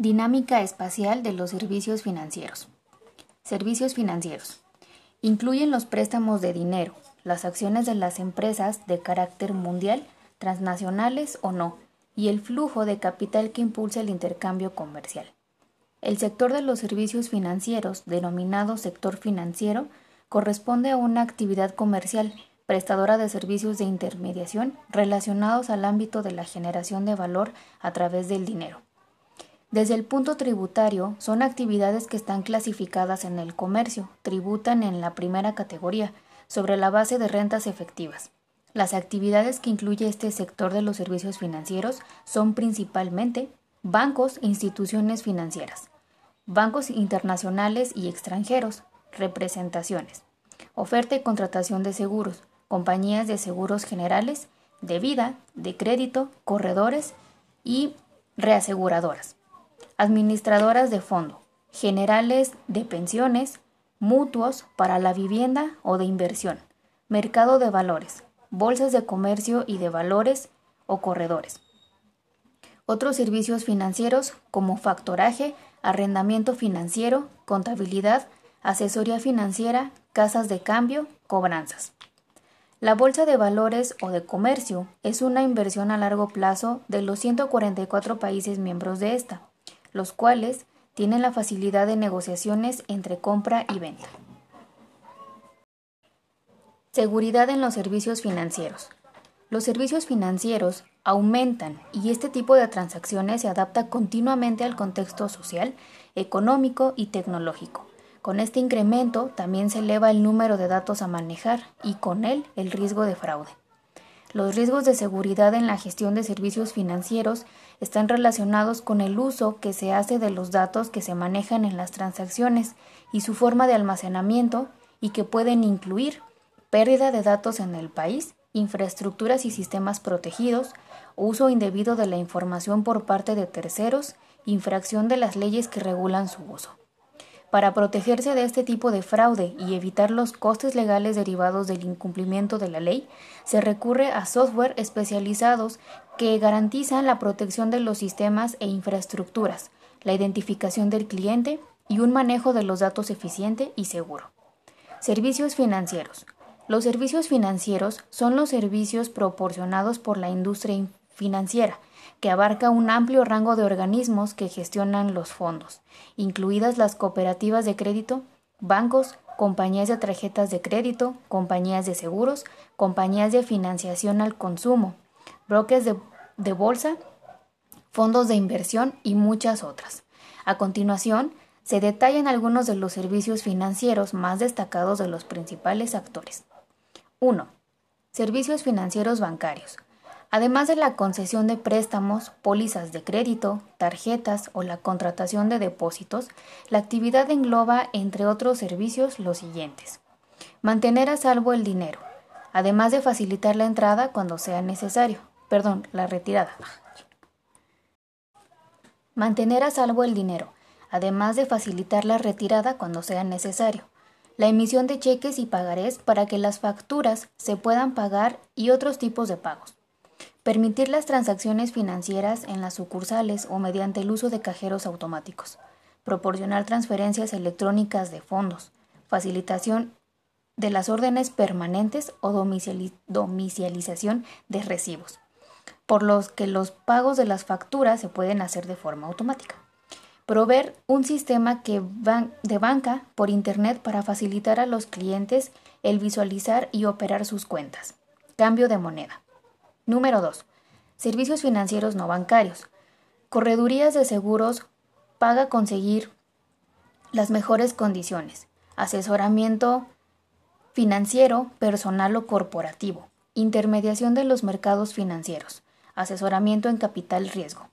Dinámica espacial de los servicios financieros. Servicios financieros. Incluyen los préstamos de dinero, las acciones de las empresas de carácter mundial, transnacionales o no, y el flujo de capital que impulsa el intercambio comercial. El sector de los servicios financieros, denominado sector financiero, corresponde a una actividad comercial prestadora de servicios de intermediación relacionados al ámbito de la generación de valor a través del dinero. Desde el punto tributario, son actividades que están clasificadas en el comercio, tributan en la primera categoría, sobre la base de rentas efectivas. Las actividades que incluye este sector de los servicios financieros son principalmente bancos e instituciones financieras, bancos internacionales y extranjeros, representaciones, oferta y contratación de seguros, compañías de seguros generales, de vida, de crédito, corredores y reaseguradoras administradoras de fondo, generales de pensiones, mutuos para la vivienda o de inversión, mercado de valores, bolsas de comercio y de valores o corredores. Otros servicios financieros como factoraje, arrendamiento financiero, contabilidad, asesoría financiera, casas de cambio, cobranzas. La bolsa de valores o de comercio es una inversión a largo plazo de los 144 países miembros de esta los cuales tienen la facilidad de negociaciones entre compra y venta. Seguridad en los servicios financieros. Los servicios financieros aumentan y este tipo de transacciones se adapta continuamente al contexto social, económico y tecnológico. Con este incremento también se eleva el número de datos a manejar y con él el riesgo de fraude. Los riesgos de seguridad en la gestión de servicios financieros están relacionados con el uso que se hace de los datos que se manejan en las transacciones y su forma de almacenamiento y que pueden incluir pérdida de datos en el país, infraestructuras y sistemas protegidos, uso indebido de la información por parte de terceros, infracción de las leyes que regulan su uso. Para protegerse de este tipo de fraude y evitar los costes legales derivados del incumplimiento de la ley, se recurre a software especializados que garantizan la protección de los sistemas e infraestructuras, la identificación del cliente y un manejo de los datos eficiente y seguro. Servicios financieros. Los servicios financieros son los servicios proporcionados por la industria financiera, que abarca un amplio rango de organismos que gestionan los fondos, incluidas las cooperativas de crédito, bancos, compañías de tarjetas de crédito, compañías de seguros, compañías de financiación al consumo, brokers de, de bolsa, fondos de inversión y muchas otras. A continuación, se detallan algunos de los servicios financieros más destacados de los principales actores. 1. Servicios financieros bancarios. Además de la concesión de préstamos, pólizas de crédito, tarjetas o la contratación de depósitos, la actividad engloba, entre otros servicios, los siguientes. Mantener a salvo el dinero, además de facilitar la entrada cuando sea necesario. Perdón, la retirada. Mantener a salvo el dinero, además de facilitar la retirada cuando sea necesario. La emisión de cheques y pagarés para que las facturas se puedan pagar y otros tipos de pagos Permitir las transacciones financieras en las sucursales o mediante el uso de cajeros automáticos. Proporcionar transferencias electrónicas de fondos. Facilitación de las órdenes permanentes o domicilización de recibos, por los que los pagos de las facturas se pueden hacer de forma automática. Proveer un sistema que de banca por Internet para facilitar a los clientes el visualizar y operar sus cuentas. Cambio de moneda. Número 2. Servicios financieros no bancarios. Corredurías de seguros paga conseguir las mejores condiciones. Asesoramiento financiero, personal o corporativo. Intermediación de los mercados financieros. Asesoramiento en capital riesgo.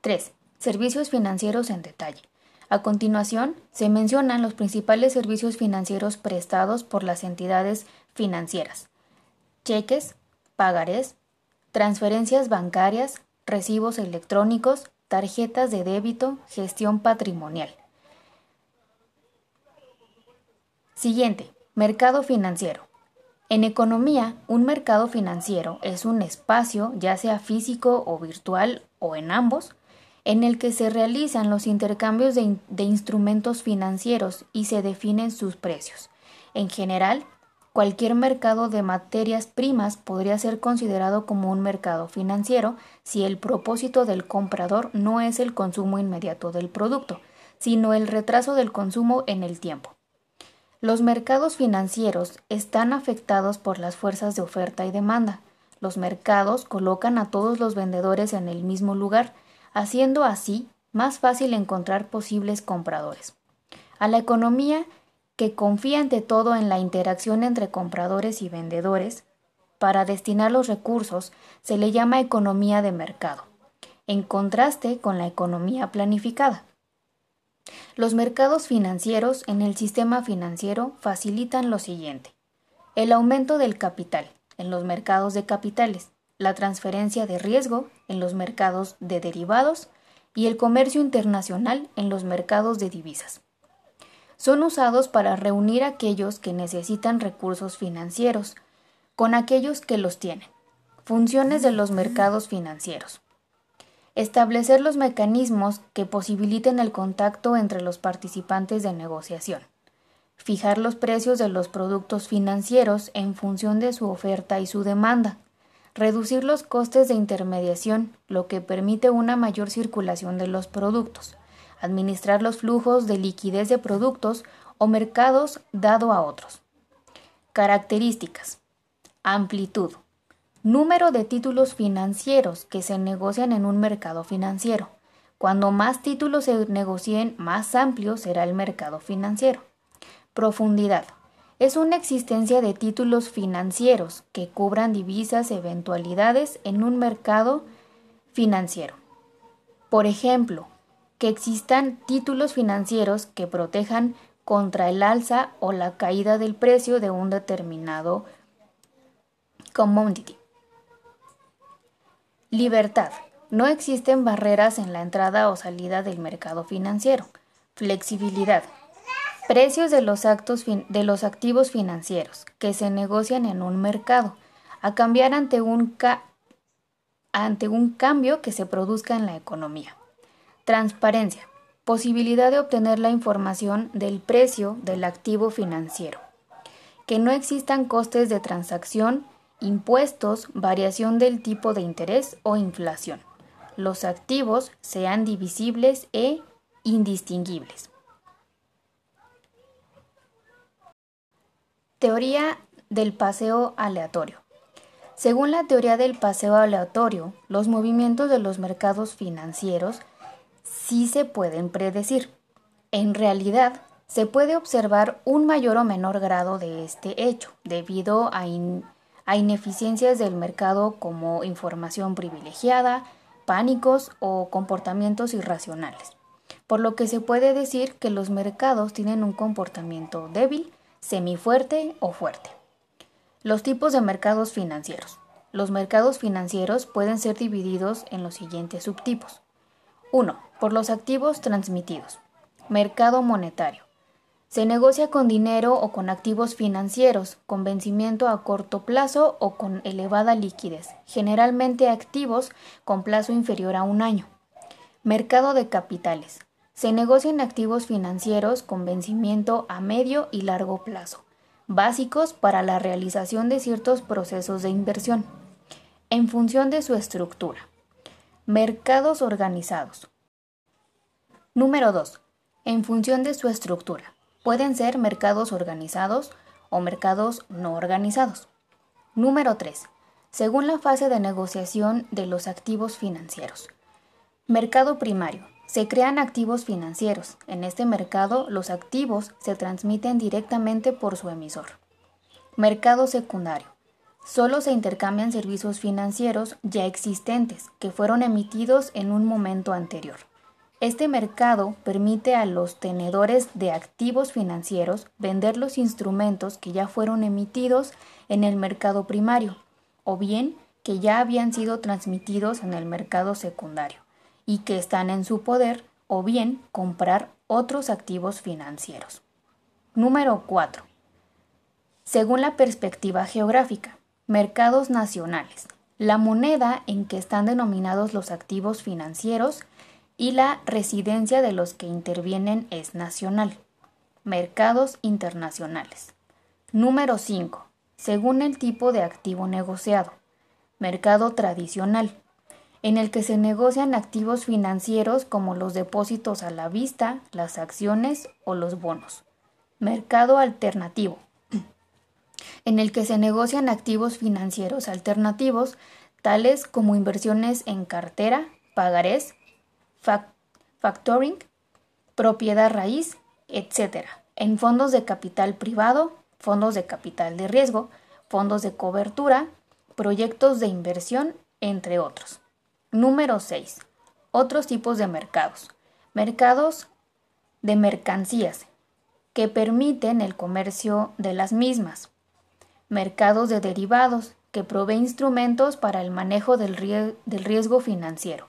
3. Servicios financieros en detalle. A continuación, se mencionan los principales servicios financieros prestados por las entidades financieras. Cheques, pagarés, transferencias bancarias, recibos electrónicos, tarjetas de débito, gestión patrimonial. Siguiente, mercado financiero. En economía, un mercado financiero es un espacio, ya sea físico o virtual o en ambos, en el que se realizan los intercambios de, de instrumentos financieros y se definen sus precios. En general, Cualquier mercado de materias primas podría ser considerado como un mercado financiero si el propósito del comprador no es el consumo inmediato del producto, sino el retraso del consumo en el tiempo. Los mercados financieros están afectados por las fuerzas de oferta y demanda. Los mercados colocan a todos los vendedores en el mismo lugar, haciendo así más fácil encontrar posibles compradores. A la economía que confía ante todo en la interacción entre compradores y vendedores, para destinar los recursos se le llama economía de mercado, en contraste con la economía planificada. Los mercados financieros en el sistema financiero facilitan lo siguiente. El aumento del capital en los mercados de capitales, la transferencia de riesgo en los mercados de derivados y el comercio internacional en los mercados de divisas son usados para reunir a aquellos que necesitan recursos financieros con aquellos que los tienen. Funciones de los mercados financieros. Establecer los mecanismos que posibiliten el contacto entre los participantes de negociación. Fijar los precios de los productos financieros en función de su oferta y su demanda. Reducir los costes de intermediación, lo que permite una mayor circulación de los productos administrar los flujos de liquidez de productos o mercados dado a otros. Características. Amplitud. Número de títulos financieros que se negocian en un mercado financiero. Cuando más títulos se negocien, más amplio será el mercado financiero. Profundidad. Es una existencia de títulos financieros que cubran divisas eventualidades en un mercado financiero. Por ejemplo, que existan títulos financieros que protejan contra el alza o la caída del precio de un determinado commodity. Libertad. No existen barreras en la entrada o salida del mercado financiero. Flexibilidad. Precios de los, activos financieros que se negocian en un mercado a cambiar ante un cambio que se produzca en la economía. Transparencia. Posibilidad de obtener la información del precio del activo financiero. Que no existan costes de transacción, impuestos, variación del tipo de interés o inflación. Los activos sean divisibles e indistinguibles. Teoría del paseo aleatorio. Según la teoría del paseo aleatorio, los movimientos de los mercados financieros sí se pueden predecir. En realidad, se puede observar un mayor o menor grado de este hecho, debido a, ineficiencias del mercado como información privilegiada, pánicos o comportamientos irracionales. Por lo que se puede decir que los mercados tienen un comportamiento débil, semifuerte o fuerte. Los tipos de mercados financieros. Los mercados financieros pueden ser divididos en los siguientes subtipos. 1. Por los activos transmitidos. Mercado monetario. Se negocia con dinero o con activos financieros, con vencimiento a corto plazo o con elevada liquidez, generalmente activos con plazo inferior a un año. Mercado de capitales. Se negocian activos financieros con vencimiento a medio y largo plazo, básicos para la realización de ciertos procesos de inversión, en función de su estructura. Mercados organizados. Número 2. En función de su estructura. Pueden ser mercados organizados o mercados no organizados. Número 3. Según la fase de negociación de los activos financieros. Mercado primario. Se crean activos financieros. En este mercado los activos se transmiten directamente por su emisor. Mercado secundario. Solo se intercambian servicios financieros ya existentes que fueron emitidos en un momento anterior. Este mercado permite a los tenedores de activos financieros vender los instrumentos que ya fueron emitidos en el mercado primario o bien que ya habían sido transmitidos en el mercado secundario y que están en su poder o bien comprar otros activos financieros. Número 4. Según la perspectiva geográfica, Mercados nacionales. La moneda en que están denominados los activos financieros y la residencia de los que intervienen es nacional. Mercados internacionales. Número 5. Según el tipo de activo negociado. Mercado tradicional, en el que se negocian activos financieros como los depósitos a la vista, las acciones o los bonos. Mercado alternativo, en el que se negocian activos financieros alternativos tales como inversiones en cartera, pagarés, factoring, propiedad raíz, etc., en fondos de capital privado, fondos de capital de riesgo, fondos de cobertura, proyectos de inversión, entre otros. Número 6. Otros tipos de mercados. Mercados de mercancías que permiten el comercio de las mismas. Mercados de derivados que provee instrumentos para el manejo del, riesgo financiero.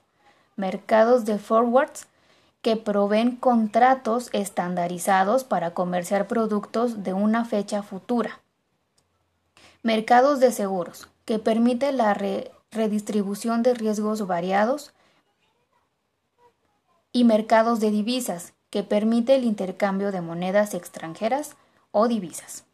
Mercados de forwards que proveen contratos estandarizados para comerciar productos de una fecha futura. Mercados de seguros, que permite la redistribución de riesgos variados. Y mercados de divisas, que permite el intercambio de monedas extranjeras o divisas.